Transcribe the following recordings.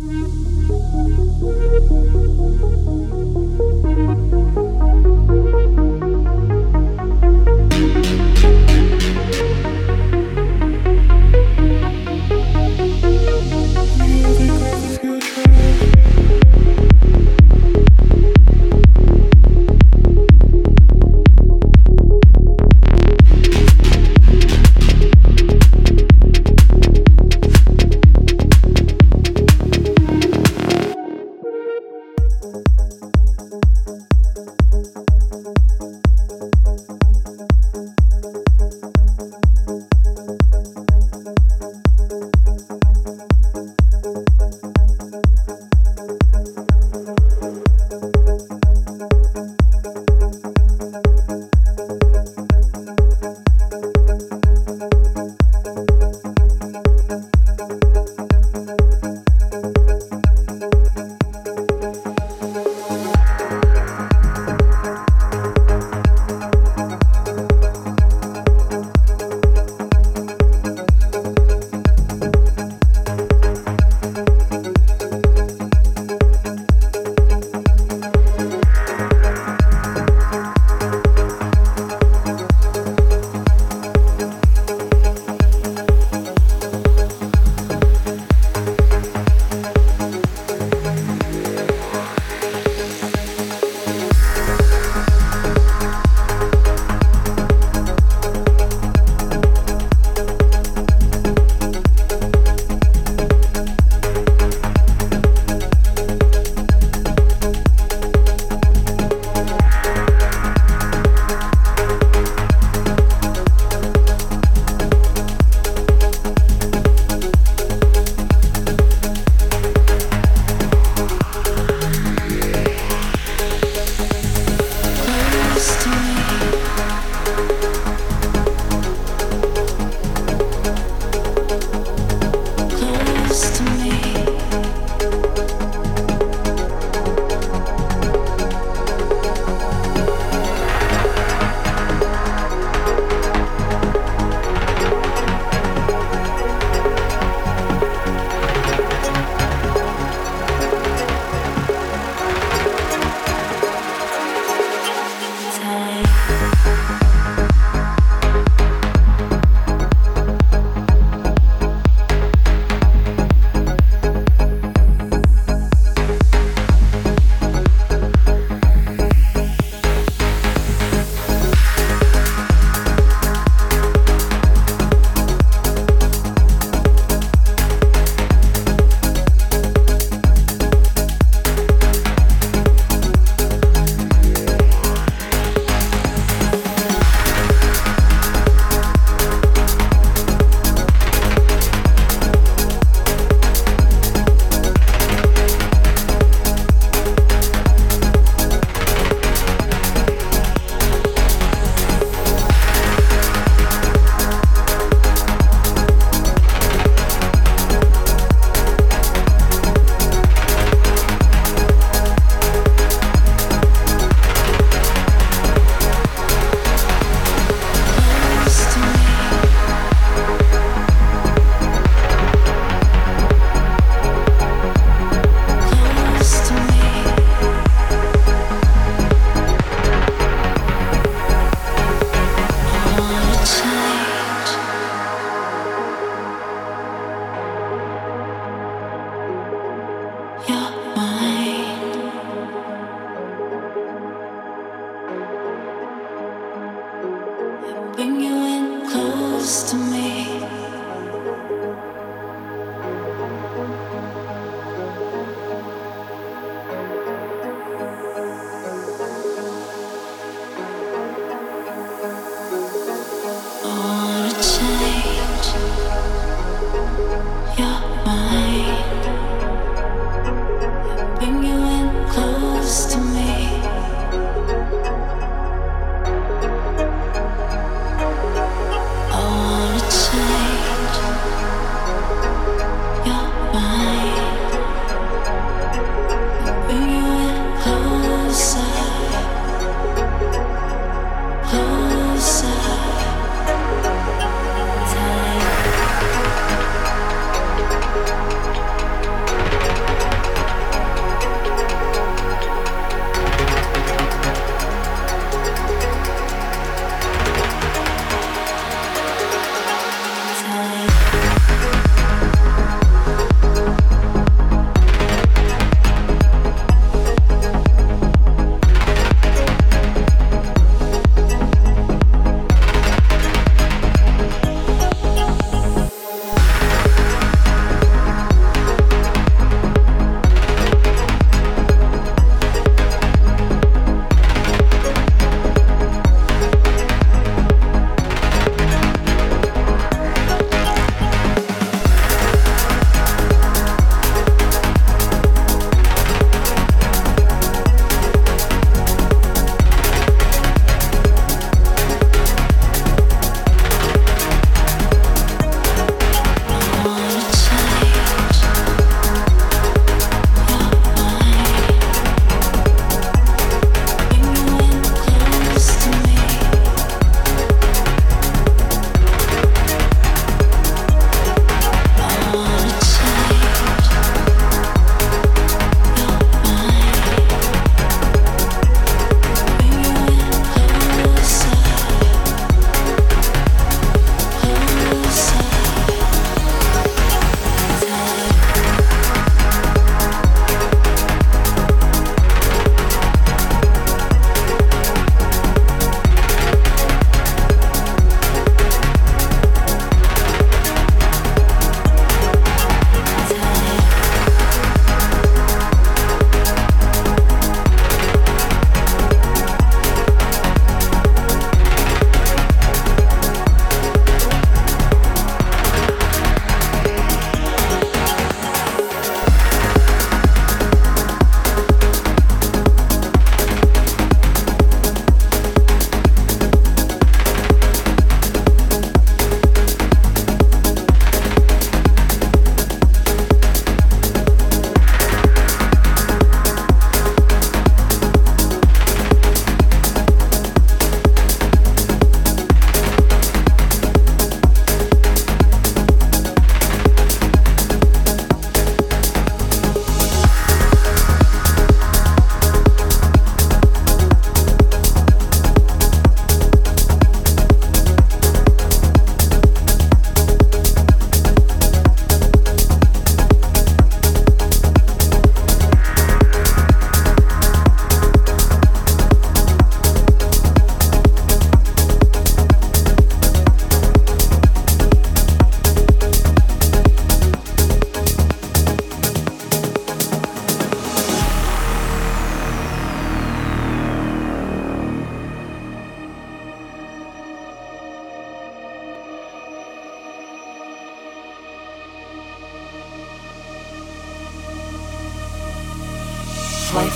Música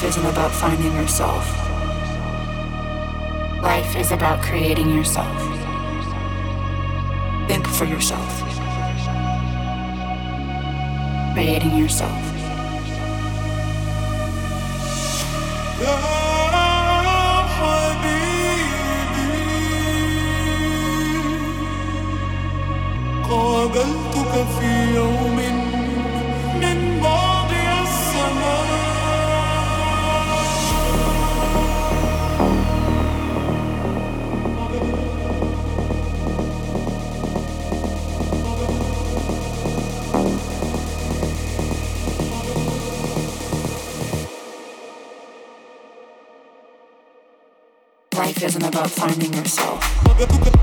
isn't about finding yourself. Life is about creating yourself. Think for yourself. Creating yourself. قابلتك في يوم life isn't about finding yourself.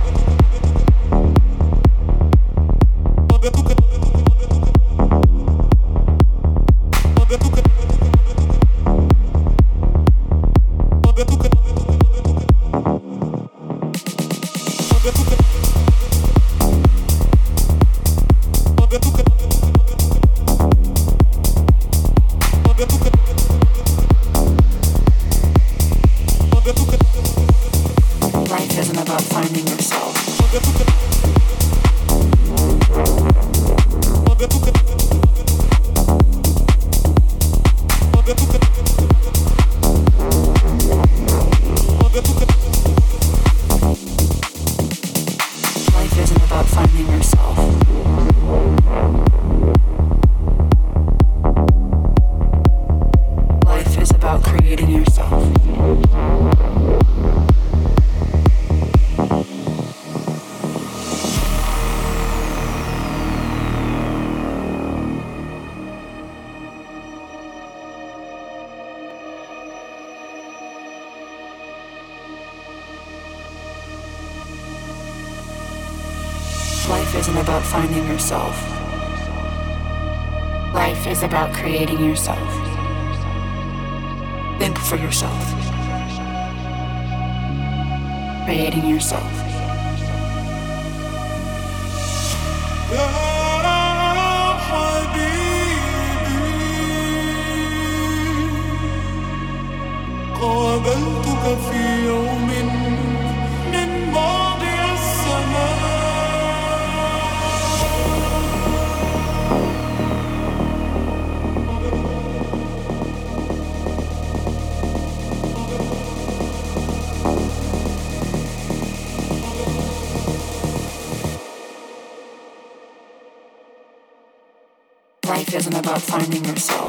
yourself. finding yourself.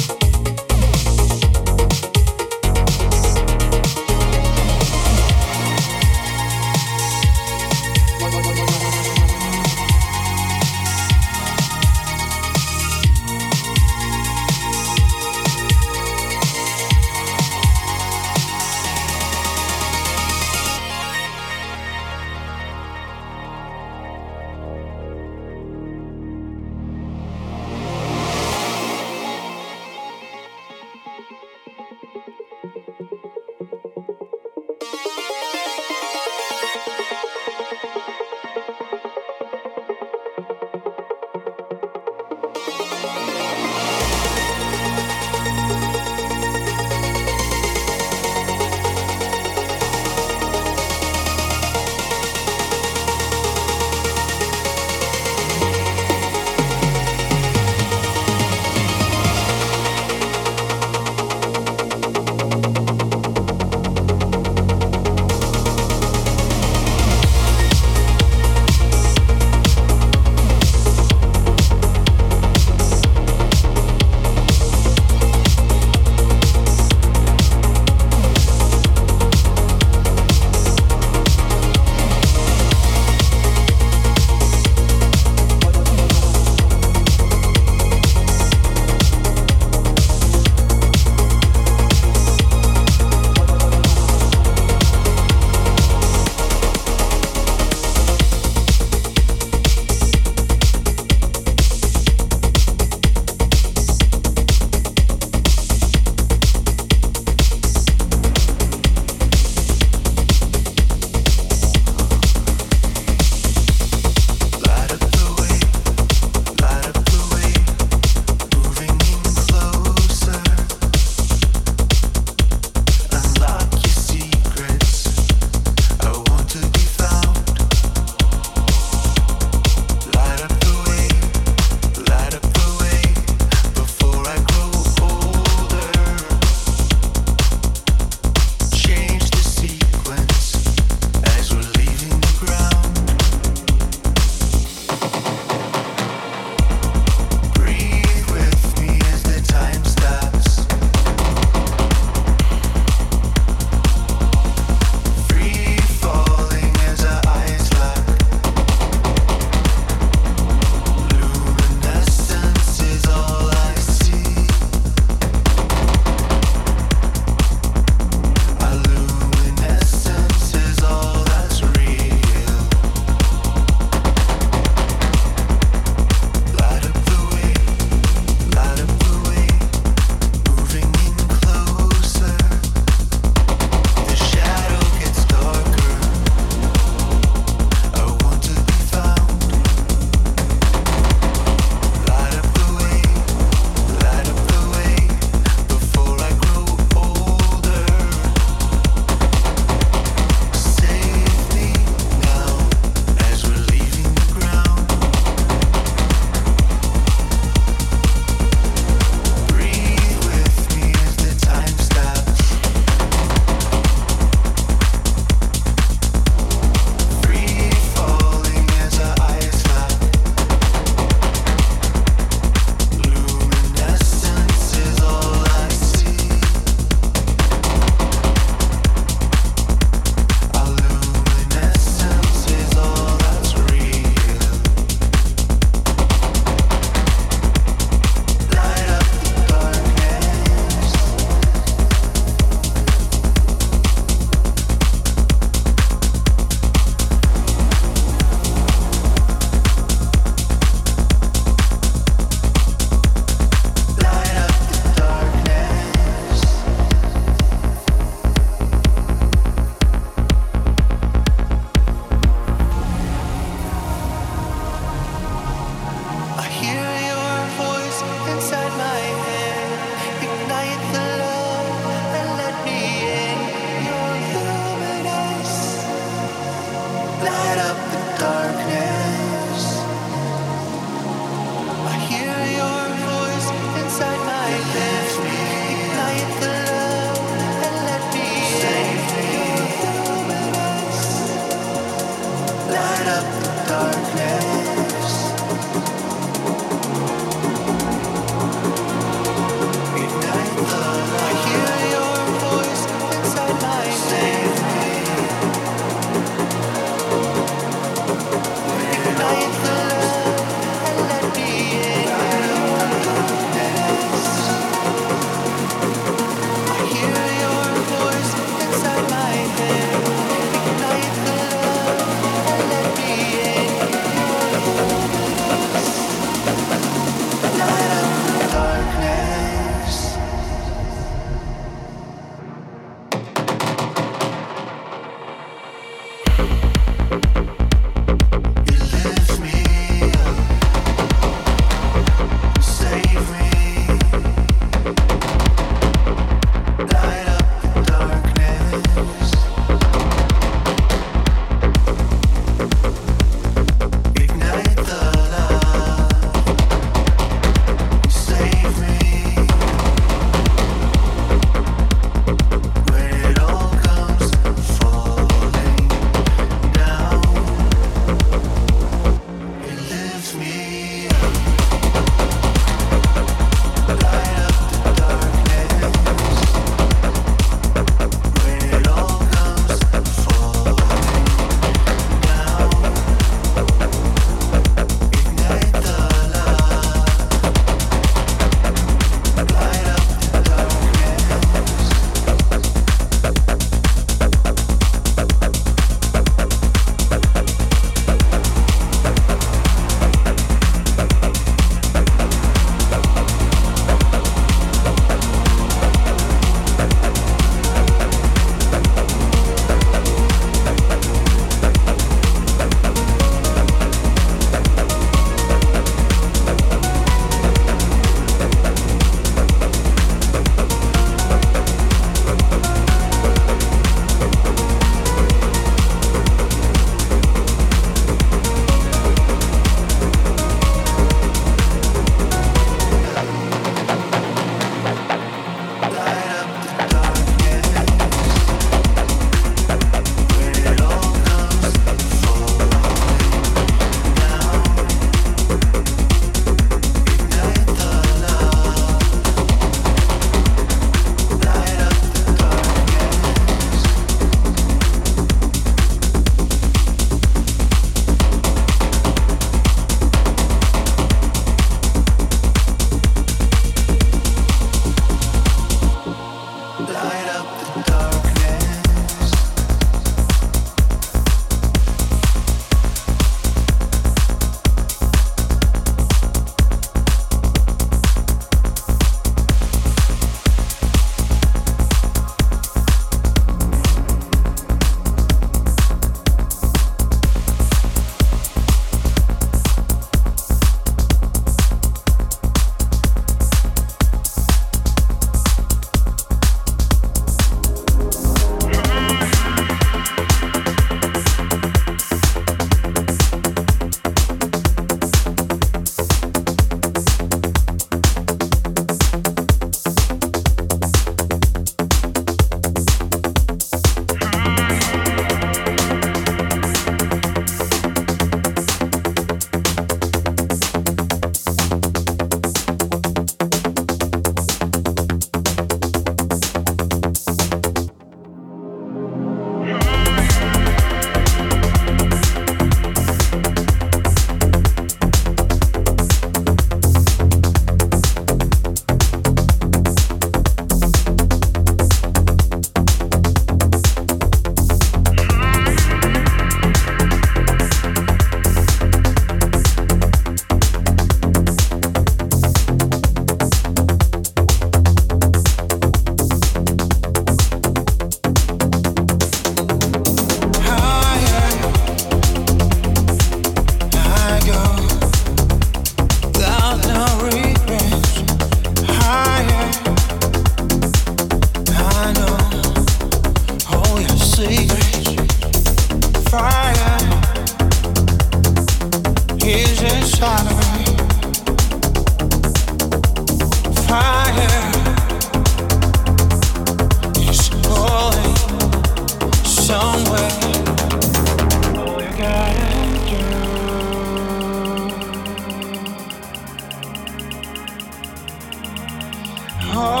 heart.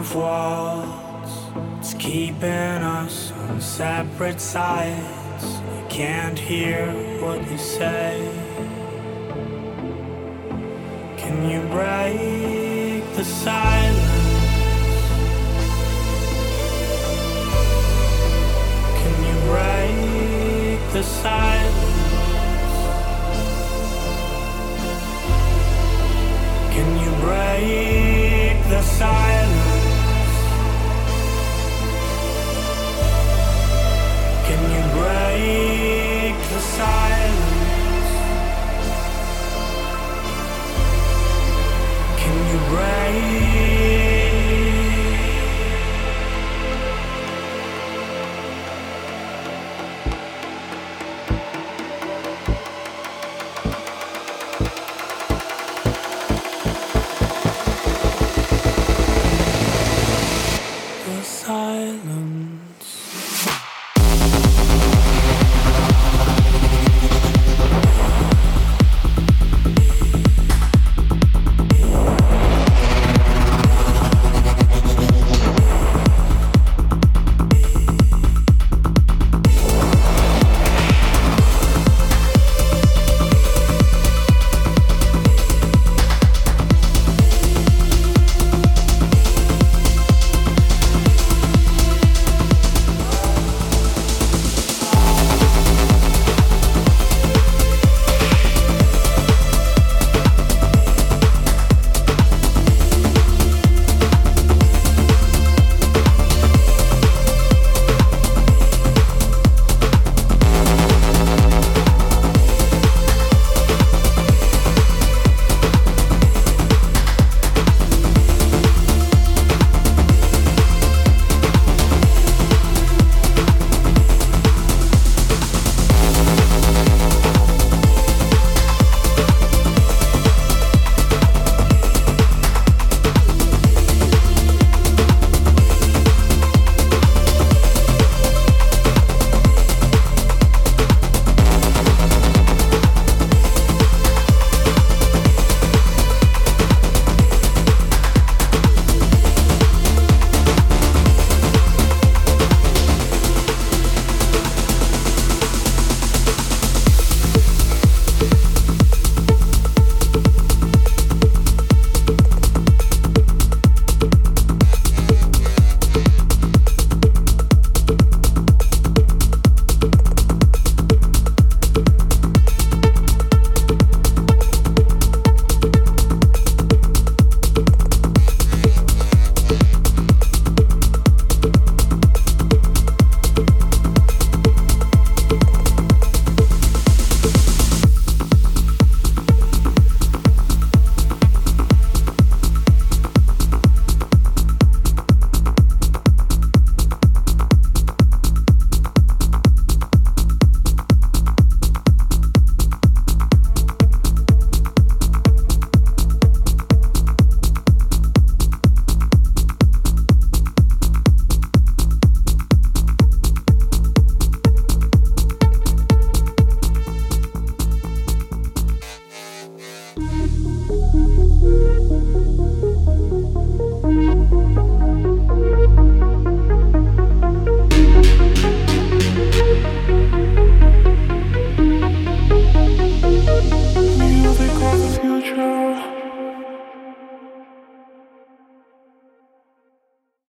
Of walls, it's keeping us on separate sides. I can't hear what you say. Can you break the silence? Can you break the silence? Can you break the silence? break the silence? Can you break?